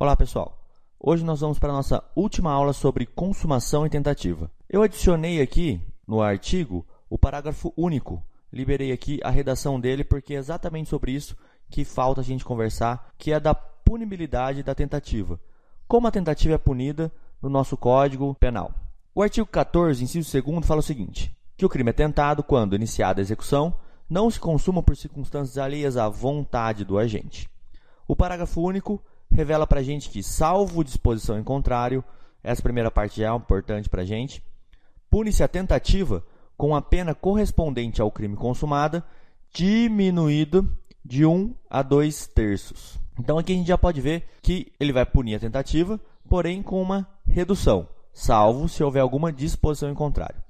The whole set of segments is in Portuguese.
Olá, pessoal. Hoje nós vamos para a nossa última aula sobre consumação e tentativa. Eu adicionei aqui no artigo o parágrafo único. Liberei aqui a redação dele porque é exatamente sobre isso que falta a gente conversar, que é da punibilidade da tentativa. Como a tentativa é punida no nosso Código Penal. O artigo 14, inciso 2 fala o seguinte: que o crime é tentado quando iniciada a execução não se consuma por circunstâncias alheias à vontade do agente. O parágrafo único revela para a gente que, salvo disposição em contrário, essa primeira parte é importante para a gente, pune-se a tentativa com a pena correspondente ao crime consumado, diminuído de 1 um a 2 terços. Então aqui a gente já pode ver que ele vai punir a tentativa, porém com uma redução, salvo se houver alguma disposição em contrário.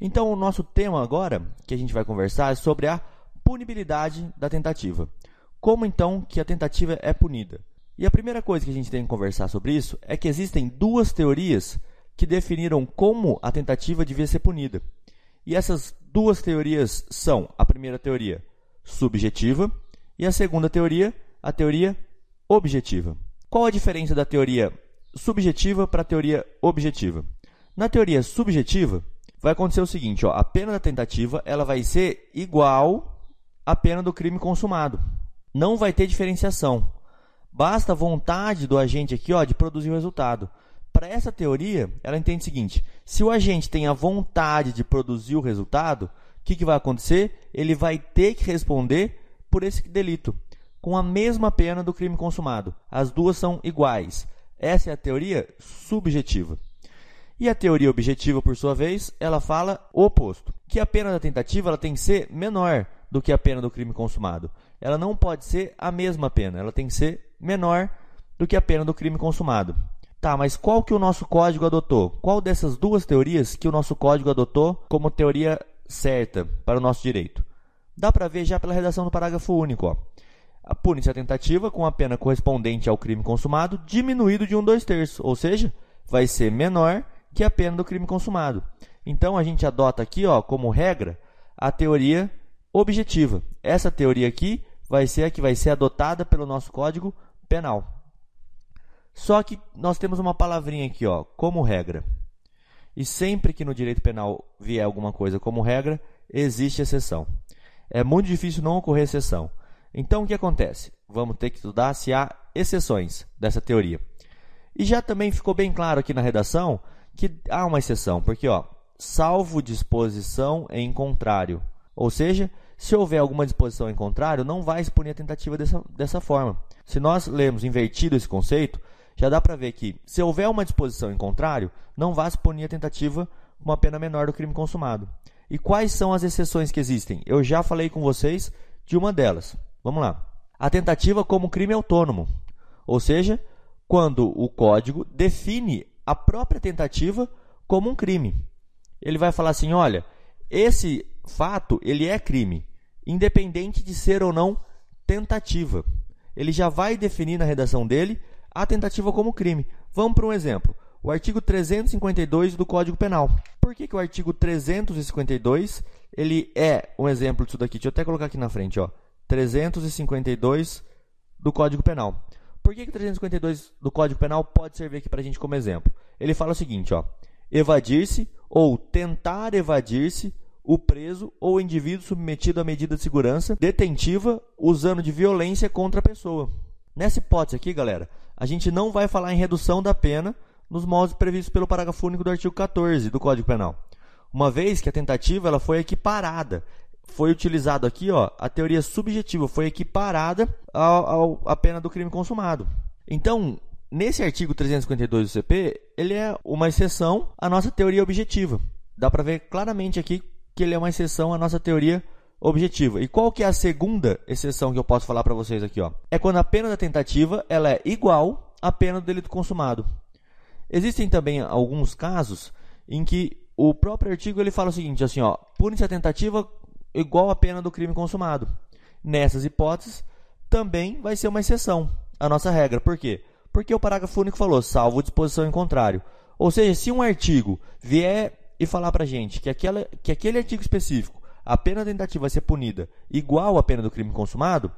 Então, o nosso tema agora, que a gente vai conversar, é sobre a punibilidade da tentativa. Como então que a tentativa é punida? E a primeira coisa que a gente tem que conversar sobre isso é que existem duas teorias que definiram como a tentativa devia ser punida. E essas duas teorias são a primeira teoria subjetiva e a segunda teoria, a teoria objetiva. Qual a diferença da teoria subjetiva para a teoria objetiva? Na teoria subjetiva, vai acontecer o seguinte, ó, a pena da tentativa ela vai ser igual à pena do crime consumado. Não vai ter diferenciação. Basta a vontade do agente aqui ó, de produzir o resultado. Para essa teoria, ela entende o seguinte: se o agente tem a vontade de produzir o resultado, o que, que vai acontecer? Ele vai ter que responder por esse delito, com a mesma pena do crime consumado. As duas são iguais. Essa é a teoria subjetiva. E a teoria objetiva, por sua vez, ela fala o oposto, que a pena da tentativa ela tem que ser menor do que a pena do crime consumado. Ela não pode ser a mesma pena, ela tem que ser menor do que a pena do crime consumado. Tá, mas qual que o nosso código adotou? Qual dessas duas teorias que o nosso código adotou como teoria certa para o nosso direito? Dá para ver já pela redação do parágrafo único. Ó. Pune-se a tentativa com a pena correspondente ao crime consumado diminuído de um dois terços, ou seja, vai ser menor que a pena do crime consumado. Então a gente adota aqui, ó, como regra, a teoria objetiva. Essa teoria aqui vai ser a que vai ser adotada pelo nosso Código Penal. Só que nós temos uma palavrinha aqui, ó, como regra. E sempre que no direito penal vier alguma coisa como regra, existe exceção. É muito difícil não ocorrer exceção. Então o que acontece? Vamos ter que estudar se há exceções dessa teoria. E já também ficou bem claro aqui na redação que há uma exceção, porque ó, salvo disposição em contrário. Ou seja, se houver alguma disposição em contrário, não vai se punir a tentativa dessa, dessa forma. Se nós lermos invertido esse conceito, já dá para ver que, se houver uma disposição em contrário, não vai se punir a tentativa com uma pena menor do crime consumado. E quais são as exceções que existem? Eu já falei com vocês de uma delas. Vamos lá. A tentativa como crime autônomo. Ou seja, quando o código define a própria tentativa como um crime. Ele vai falar assim, olha, esse fato ele é crime, independente de ser ou não tentativa. Ele já vai definir na redação dele a tentativa como crime. Vamos para um exemplo. O artigo 352 do Código Penal. Por que, que o artigo 352 ele é um exemplo disso daqui? Deixa eu até colocar aqui na frente. Ó. 352 do Código Penal. Por que, que 352 do Código Penal pode servir aqui para a gente como exemplo? Ele fala o seguinte, ó, evadir-se ou tentar evadir-se o preso ou indivíduo submetido à medida de segurança detentiva usando de violência contra a pessoa. Nessa hipótese aqui, galera, a gente não vai falar em redução da pena nos modos previstos pelo parágrafo único do artigo 14 do Código Penal. Uma vez que a tentativa ela foi equiparada, foi utilizado aqui ó, a teoria subjetiva, foi equiparada ao, ao, à pena do crime consumado. Então, nesse artigo 352 do CP, ele é uma exceção à nossa teoria objetiva. Dá para ver claramente aqui que ele é uma exceção à nossa teoria objetiva. E qual que é a segunda exceção que eu posso falar para vocês aqui? Ó? É quando a pena da tentativa ela é igual à pena do delito consumado. Existem também alguns casos em que o próprio artigo ele fala o seguinte, assim, ó, pune-se a tentativa igual à pena do crime consumado. Nessas hipóteses, também vai ser uma exceção à nossa regra. Por quê? Porque o parágrafo único falou, salvo disposição em contrário. Ou seja, se um artigo vier e falar para gente que, aquela, que aquele artigo específico, a pena tentativa ser punida igual à pena do crime consumado,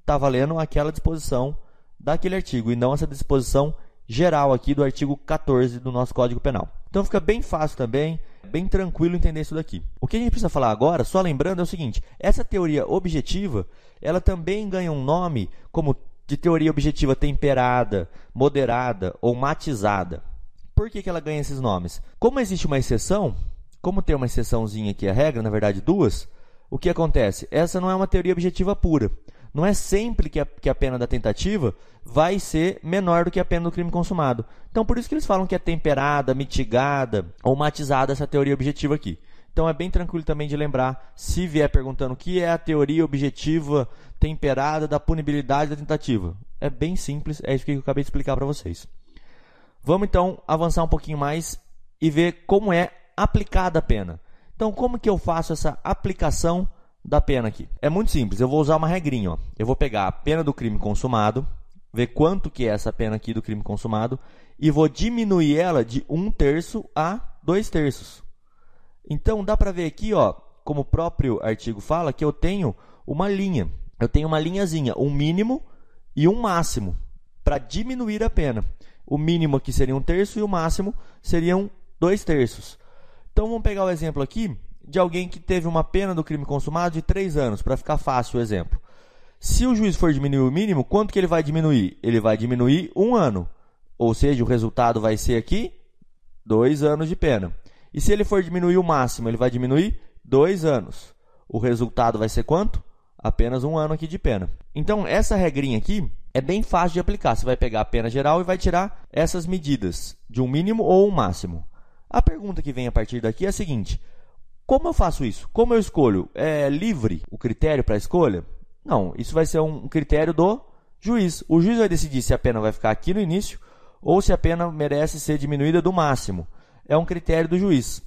está valendo aquela disposição daquele artigo e não essa disposição geral aqui do artigo 14 do nosso Código Penal. Então fica bem fácil também, bem tranquilo entender isso daqui. O que a gente precisa falar agora, só lembrando, é o seguinte: essa teoria objetiva, ela também ganha um nome como de teoria objetiva temperada, moderada ou matizada. Por que, que ela ganha esses nomes? Como existe uma exceção, como tem uma exceçãozinha aqui a regra, na verdade duas, o que acontece? Essa não é uma teoria objetiva pura. Não é sempre que a, que a pena da tentativa vai ser menor do que a pena do crime consumado. Então, por isso que eles falam que é temperada, mitigada ou matizada essa teoria objetiva aqui. Então, é bem tranquilo também de lembrar, se vier perguntando o que é a teoria objetiva temperada da punibilidade da tentativa. É bem simples, é isso que eu acabei de explicar para vocês. Vamos então avançar um pouquinho mais e ver como é aplicada a pena. Então, como que eu faço essa aplicação da pena aqui? É muito simples, eu vou usar uma regrinha. Ó. Eu vou pegar a pena do crime consumado, ver quanto que é essa pena aqui do crime consumado, e vou diminuir ela de um terço a dois terços. Então, dá para ver aqui, ó, como o próprio artigo fala, que eu tenho uma linha. Eu tenho uma linhazinha, um mínimo e um máximo, para diminuir a pena. O mínimo aqui seria um terço e o máximo seriam dois terços. Então vamos pegar o exemplo aqui de alguém que teve uma pena do crime consumado de três anos, para ficar fácil o exemplo. Se o juiz for diminuir o mínimo, quanto que ele vai diminuir? Ele vai diminuir um ano. Ou seja, o resultado vai ser aqui dois anos de pena. E se ele for diminuir o máximo, ele vai diminuir dois anos. O resultado vai ser quanto? Apenas um ano aqui de pena. Então, essa regrinha aqui é bem fácil de aplicar. Você vai pegar a pena geral e vai tirar essas medidas de um mínimo ou um máximo. A pergunta que vem a partir daqui é a seguinte: como eu faço isso? Como eu escolho? É livre o critério para a escolha? Não, isso vai ser um critério do juiz. O juiz vai decidir se a pena vai ficar aqui no início ou se a pena merece ser diminuída do máximo. É um critério do juiz.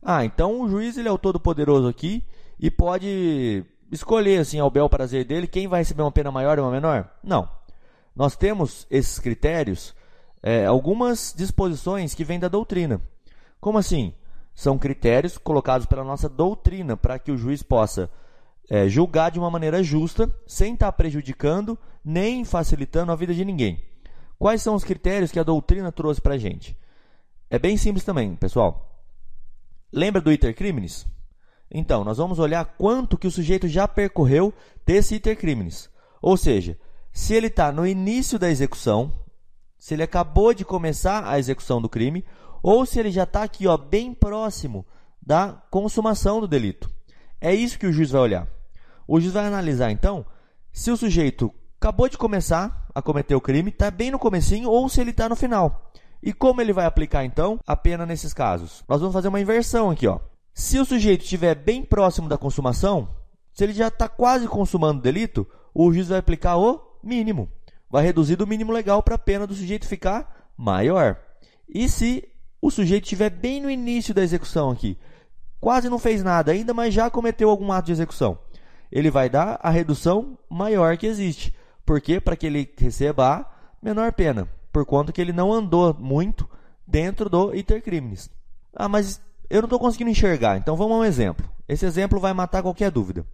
Ah, então o juiz ele é o todo poderoso aqui e pode escolher assim ao bel prazer dele quem vai receber uma pena maior ou uma menor? Não. Nós temos esses critérios, é, algumas disposições que vêm da doutrina. Como assim? São critérios colocados pela nossa doutrina para que o juiz possa é, julgar de uma maneira justa, sem estar prejudicando nem facilitando a vida de ninguém. Quais são os critérios que a doutrina trouxe para a gente? É bem simples também, pessoal. Lembra do iter criminis? Então, nós vamos olhar quanto que o sujeito já percorreu desse iter criminis. Ou seja, se ele está no início da execução, se ele acabou de começar a execução do crime, ou se ele já está aqui, ó, bem próximo da consumação do delito. É isso que o juiz vai olhar. O juiz vai analisar, então, se o sujeito acabou de começar a cometer o crime, está bem no comecinho, ou se ele está no final. E como ele vai aplicar, então, a pena nesses casos? Nós vamos fazer uma inversão aqui. Ó. Se o sujeito estiver bem próximo da consumação, se ele já está quase consumando o delito, o juiz vai aplicar o mínimo. Vai reduzir do mínimo legal para a pena do sujeito ficar maior. E se o sujeito estiver bem no início da execução aqui, quase não fez nada ainda, mas já cometeu algum ato de execução, ele vai dar a redução maior que existe. Porque para que ele receba a menor pena, por conta que ele não andou muito dentro do iter criminis. Ah, mas eu não estou conseguindo enxergar, então vamos a um exemplo. Esse exemplo vai matar qualquer dúvida.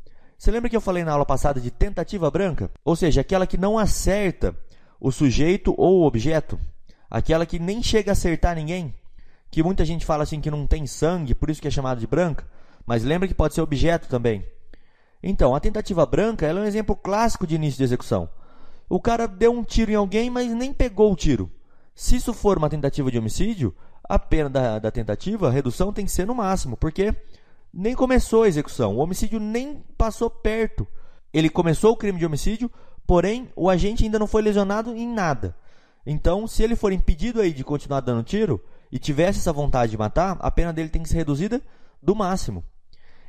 Você lembra que eu falei na aula passada de tentativa branca? Ou seja, aquela que não acerta o sujeito ou o objeto? Aquela que nem chega a acertar ninguém? que muita gente fala assim que não tem sangue, por isso que é chamado de branca, mas lembra que pode ser objeto também. Então, a tentativa branca é um exemplo clássico de início de execução. O cara deu um tiro em alguém, mas nem pegou o tiro. Se isso for uma tentativa de homicídio, a pena da, da tentativa, a redução tem que ser no máximo, porque nem começou a execução, o homicídio nem passou perto. Ele começou o crime de homicídio, porém o agente ainda não foi lesionado em nada. Então, se ele for impedido aí de continuar dando tiro, e tivesse essa vontade de matar, a pena dele tem que ser reduzida do máximo.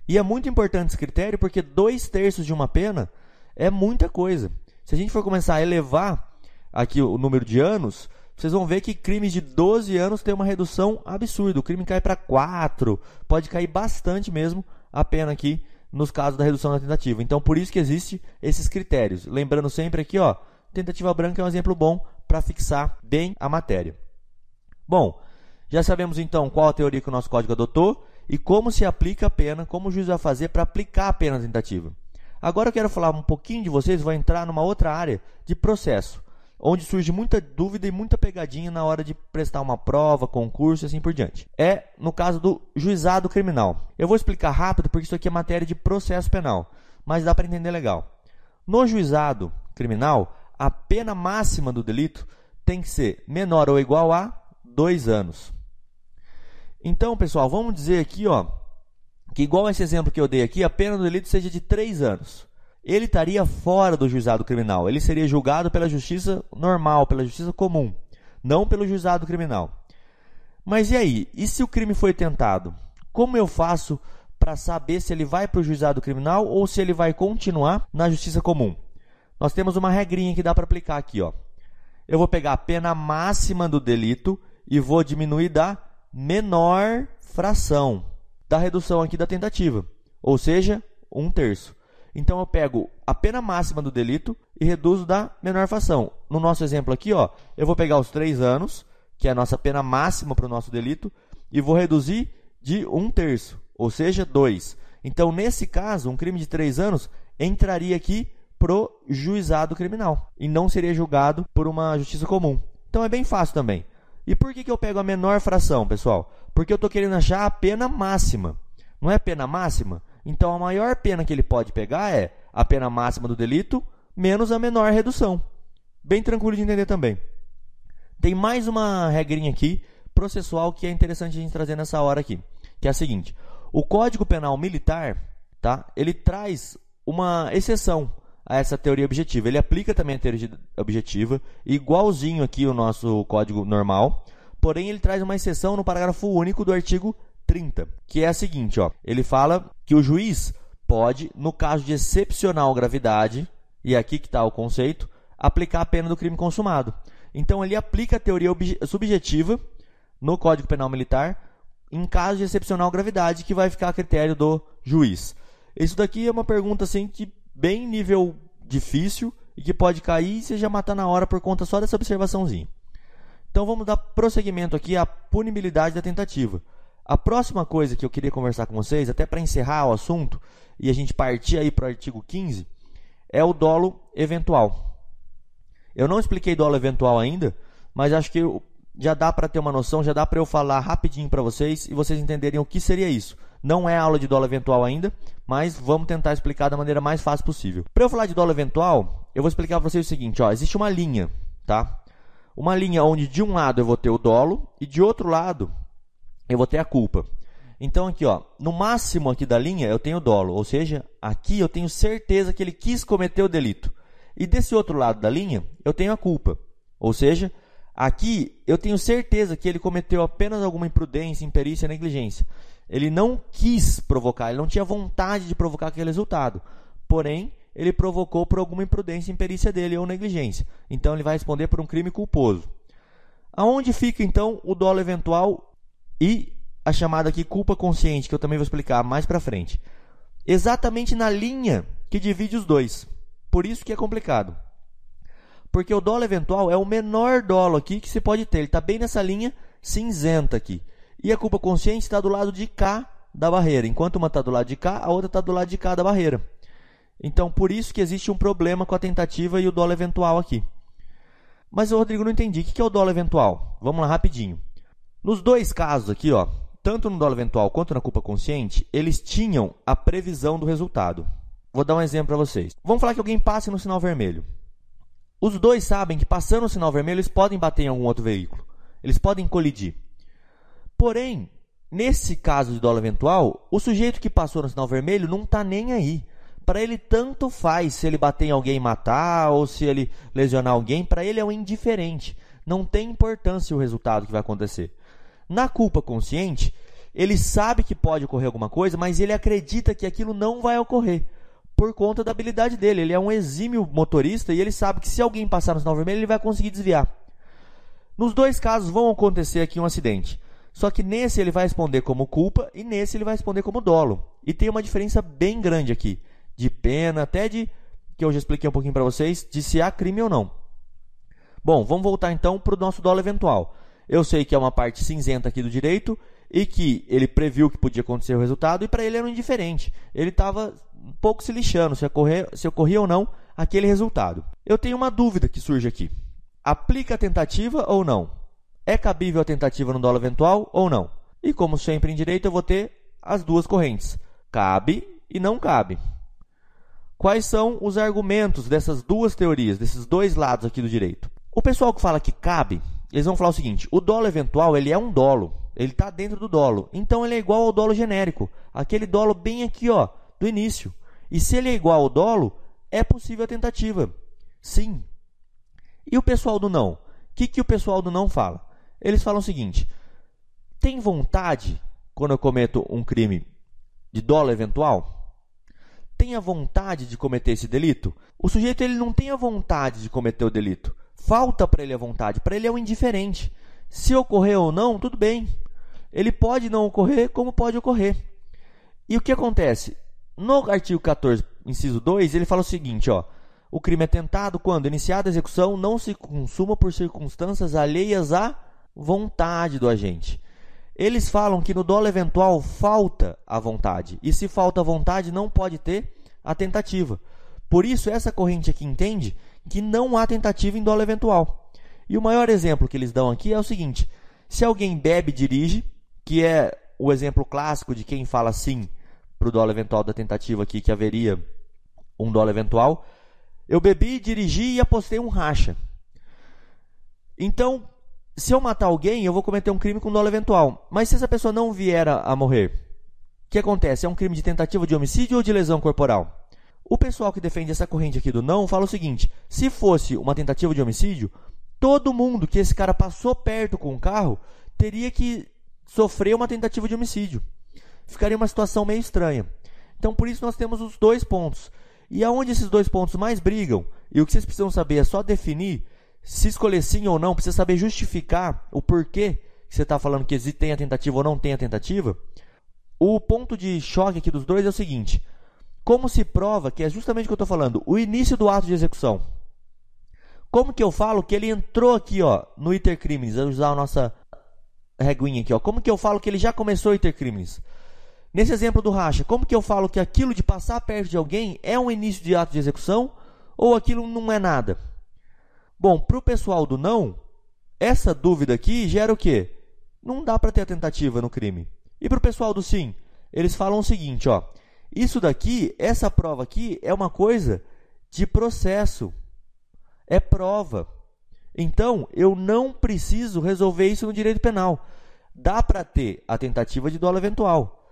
E é muito importante esse critério porque dois terços de uma pena é muita coisa. Se a gente for começar a elevar aqui o número de anos, vocês vão ver que crimes de 12 anos têm uma redução absurda. O crime cai para 4, pode cair bastante mesmo a pena aqui nos casos da redução da tentativa. Então, por isso que existe esses critérios. Lembrando sempre aqui, ó, tentativa branca é um exemplo bom para fixar bem a matéria. Bom, já sabemos então qual a teoria que o nosso código adotou e como se aplica a pena, como o juiz vai fazer para aplicar a pena tentativa. Agora eu quero falar um pouquinho de vocês, vou entrar numa outra área de processo. Onde surge muita dúvida e muita pegadinha na hora de prestar uma prova, concurso e assim por diante. É no caso do juizado criminal. Eu vou explicar rápido porque isso aqui é matéria de processo penal, mas dá para entender legal. No juizado criminal, a pena máxima do delito tem que ser menor ou igual a dois anos. Então, pessoal, vamos dizer aqui, ó, que igual esse exemplo que eu dei aqui, a pena do delito seja de três anos ele estaria fora do juizado criminal. Ele seria julgado pela justiça normal, pela justiça comum, não pelo juizado criminal. Mas e aí? E se o crime foi tentado? Como eu faço para saber se ele vai para o juizado criminal ou se ele vai continuar na justiça comum? Nós temos uma regrinha que dá para aplicar aqui. Ó. Eu vou pegar a pena máxima do delito e vou diminuir da menor fração da redução aqui da tentativa, ou seja, um terço. Então eu pego a pena máxima do delito e reduzo da menor fração. No nosso exemplo aqui, ó, eu vou pegar os três anos, que é a nossa pena máxima para o nosso delito, e vou reduzir de um terço, ou seja, dois. Então, nesse caso, um crime de três anos entraria aqui pro juizado criminal e não seria julgado por uma justiça comum. Então é bem fácil também. E por que, que eu pego a menor fração, pessoal? Porque eu estou querendo achar a pena máxima. Não é pena máxima? Então a maior pena que ele pode pegar é a pena máxima do delito menos a menor redução. Bem tranquilo de entender também. Tem mais uma regrinha aqui, processual, que é interessante a gente trazer nessa hora aqui, que é a seguinte: o Código Penal Militar, tá? Ele traz uma exceção a essa teoria objetiva. Ele aplica também a teoria objetiva, igualzinho aqui o nosso código normal, porém ele traz uma exceção no parágrafo único do artigo 30, que é a seguinte, ó. Ele fala que o juiz pode, no caso de excepcional gravidade, e é aqui que está o conceito, aplicar a pena do crime consumado. Então ele aplica a teoria subjetiva no Código Penal Militar em caso de excepcional gravidade, que vai ficar a critério do juiz. Isso daqui é uma pergunta assim que bem nível difícil e que pode cair e você já matar na hora por conta só dessa observaçãozinha. Então vamos dar prosseguimento aqui à punibilidade da tentativa. A próxima coisa que eu queria conversar com vocês, até para encerrar o assunto e a gente partir aí para o artigo 15, é o dolo eventual. Eu não expliquei dolo eventual ainda, mas acho que já dá para ter uma noção, já dá para eu falar rapidinho para vocês e vocês entenderem o que seria isso. Não é aula de dolo eventual ainda, mas vamos tentar explicar da maneira mais fácil possível. Para eu falar de dolo eventual, eu vou explicar para vocês o seguinte: ó, existe uma linha, tá? Uma linha onde de um lado eu vou ter o dolo e de outro lado eu vou ter a culpa. Então aqui, ó, no máximo aqui da linha eu tenho dolo, ou seja, aqui eu tenho certeza que ele quis cometer o delito. E desse outro lado da linha eu tenho a culpa, ou seja, aqui eu tenho certeza que ele cometeu apenas alguma imprudência, imperícia, negligência. Ele não quis provocar, ele não tinha vontade de provocar aquele resultado. Porém, ele provocou por alguma imprudência, imperícia dele ou negligência. Então ele vai responder por um crime culposo. Aonde fica então o dolo eventual e a chamada aqui culpa consciente, que eu também vou explicar mais para frente. Exatamente na linha que divide os dois. Por isso que é complicado. Porque o dolo eventual é o menor dolo aqui que se pode ter. Ele está bem nessa linha cinzenta aqui. E a culpa consciente está do lado de cá da barreira. Enquanto uma está do lado de cá, a outra está do lado de cá da barreira. Então, por isso que existe um problema com a tentativa e o dolo eventual aqui. Mas, Rodrigo, não entendi. O que é o dolo eventual? Vamos lá, rapidinho. Nos dois casos aqui, ó, tanto no dolo eventual quanto na culpa consciente, eles tinham a previsão do resultado. Vou dar um exemplo para vocês. Vamos falar que alguém passe no sinal vermelho. Os dois sabem que passando no sinal vermelho eles podem bater em algum outro veículo. Eles podem colidir. Porém, nesse caso de dolo eventual, o sujeito que passou no sinal vermelho não está nem aí. Para ele tanto faz se ele bater em alguém e matar ou se ele lesionar alguém, para ele é um indiferente. Não tem importância o resultado que vai acontecer. Na culpa consciente, ele sabe que pode ocorrer alguma coisa, mas ele acredita que aquilo não vai ocorrer por conta da habilidade dele. Ele é um exímio motorista e ele sabe que se alguém passar no sinal vermelho, ele vai conseguir desviar. Nos dois casos vão acontecer aqui um acidente. Só que nesse ele vai responder como culpa e nesse ele vai responder como dolo. E tem uma diferença bem grande aqui, de pena, até de que eu já expliquei um pouquinho para vocês, de se há crime ou não. Bom, vamos voltar então para o nosso dolo eventual. Eu sei que é uma parte cinzenta aqui do direito e que ele previu que podia acontecer o resultado e para ele era indiferente. Ele estava um pouco se lixando se, ocorrer, se ocorria ou não aquele resultado. Eu tenho uma dúvida que surge aqui. aplica a tentativa ou não? É cabível a tentativa no dolo eventual ou não? E como sempre em direito, eu vou ter as duas correntes: cabe e não cabe. Quais são os argumentos dessas duas teorias, desses dois lados aqui do direito? O pessoal que fala que cabe, eles vão falar o seguinte: o dolo eventual ele é um dolo, ele está dentro do dolo, então ele é igual ao dolo genérico, aquele dolo bem aqui, ó, do início. E se ele é igual ao dolo, é possível a tentativa. Sim. E o pessoal do não? O que, que o pessoal do não fala? Eles falam o seguinte: tem vontade quando eu cometo um crime de dolo eventual? Tem a vontade de cometer esse delito? O sujeito ele não tem a vontade de cometer o delito. Falta para ele a vontade. Para ele é um indiferente. Se ocorrer ou não, tudo bem. Ele pode não ocorrer, como pode ocorrer. E o que acontece? No artigo 14, inciso 2, ele fala o seguinte, ó: O crime é tentado quando iniciada a execução não se consuma por circunstâncias alheias à vontade do agente. Eles falam que no dolo eventual falta a vontade. E se falta a vontade, não pode ter a tentativa. Por isso, essa corrente aqui entende que não há tentativa em dolo eventual. E o maior exemplo que eles dão aqui é o seguinte: se alguém bebe e dirige, que é o exemplo clássico de quem fala sim para o dolo eventual da tentativa aqui, que haveria um dolo eventual, eu bebi, dirigi e apostei um racha. Então, se eu matar alguém, eu vou cometer um crime com dolo eventual. Mas se essa pessoa não vier a, morrer, o que acontece? É um crime de tentativa de homicídio ou de lesão corporal? O pessoal que defende essa corrente aqui do não fala o seguinte: se fosse uma tentativa de homicídio, todo mundo que esse cara passou perto com o carro teria que sofrer uma tentativa de homicídio. Ficaria uma situação meio estranha. Então, por isso, nós temos os dois pontos. E aonde esses dois pontos mais brigam, e o que vocês precisam saber é só definir se escolher sim ou não, precisa saber justificar o porquê que você está falando que tem a tentativa ou não tem a tentativa. O ponto de choque aqui dos dois é o seguinte: como se prova que é justamente o que eu estou falando, o início do ato de execução? Como que eu falo que ele entrou aqui, ó, no iter crimes, vou usar a nossa reguinha aqui, ó. Como que eu falo que ele já começou o iter crimes? Nesse exemplo do racha, como que eu falo que aquilo de passar perto de alguém é um início de ato de execução ou aquilo não é nada? Bom, para o pessoal do não, essa dúvida aqui gera o quê? Não dá para ter a tentativa no crime. E para o pessoal do sim, eles falam o seguinte, ó. Isso daqui, essa prova aqui, é uma coisa de processo. É prova. Então, eu não preciso resolver isso no direito penal. Dá para ter a tentativa de dolo eventual.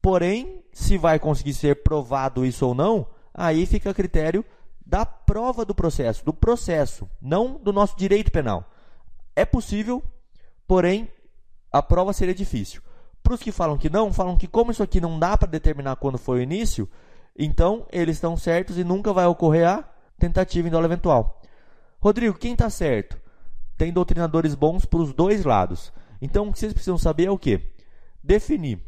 Porém, se vai conseguir ser provado isso ou não, aí fica a critério da prova do processo, do processo, não do nosso direito penal. É possível, porém, a prova seria difícil. Para os que falam que não, falam que como isso aqui não dá para determinar quando foi o início, então eles estão certos e nunca vai ocorrer a tentativa em dolo eventual. Rodrigo, quem está certo? Tem doutrinadores bons para os dois lados. Então o que vocês precisam saber é o que? Definir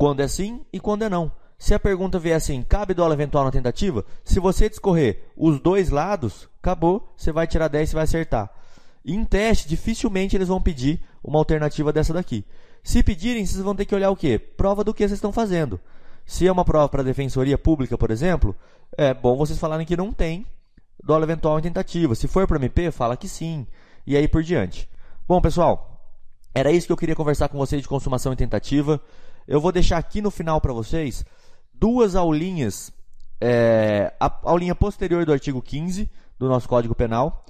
quando é sim e quando é não. Se a pergunta vier assim, cabe dólar eventual na tentativa? Se você discorrer os dois lados, acabou, você vai tirar 10 e vai acertar. Em teste, dificilmente eles vão pedir uma alternativa dessa daqui. Se pedirem, vocês vão ter que olhar o quê? Prova do que vocês estão fazendo. Se é uma prova para a defensoria pública, por exemplo, é bom vocês falarem que não tem dólar eventual em tentativa. Se for para MP, fala que sim. E aí por diante. Bom, pessoal, era isso que eu queria conversar com vocês de consumação em tentativa. Eu vou deixar aqui no final para vocês duas aulinhas, é, a aulinha posterior do artigo 15 do nosso Código Penal,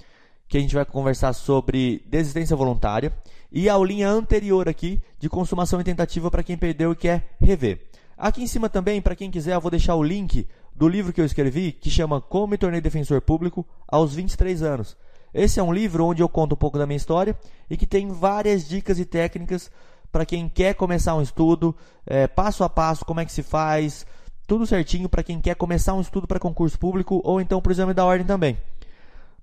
que a gente vai conversar sobre desistência voluntária, e a aulinha anterior aqui de consumação e tentativa para quem perdeu e quer rever. Aqui em cima também, para quem quiser, eu vou deixar o link do livro que eu escrevi, que chama Como me tornei defensor público aos 23 anos. Esse é um livro onde eu conto um pouco da minha história e que tem várias dicas e técnicas para quem quer começar um estudo, é, passo a passo, como é que se faz, tudo certinho para quem quer começar um estudo para concurso público ou então para o exame da ordem também.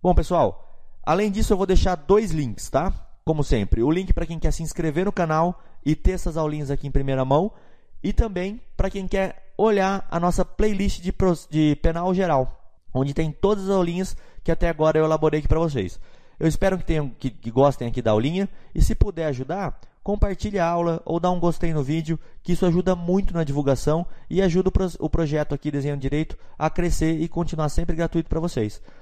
Bom, pessoal, além disso eu vou deixar dois links, tá? Como sempre, o link para quem quer se inscrever no canal e ter essas aulinhas aqui em primeira mão e também para quem quer olhar a nossa playlist de, de penal geral, onde tem todas as aulinhas que até agora eu elaborei aqui para vocês. Eu espero que, tenham, que, que gostem aqui da aulinha e se puder ajudar, compartilhe a aula ou dá um gostei no vídeo, que isso ajuda muito na divulgação e ajuda o projeto aqui Desenhando Direito a crescer e continuar sempre gratuito para vocês.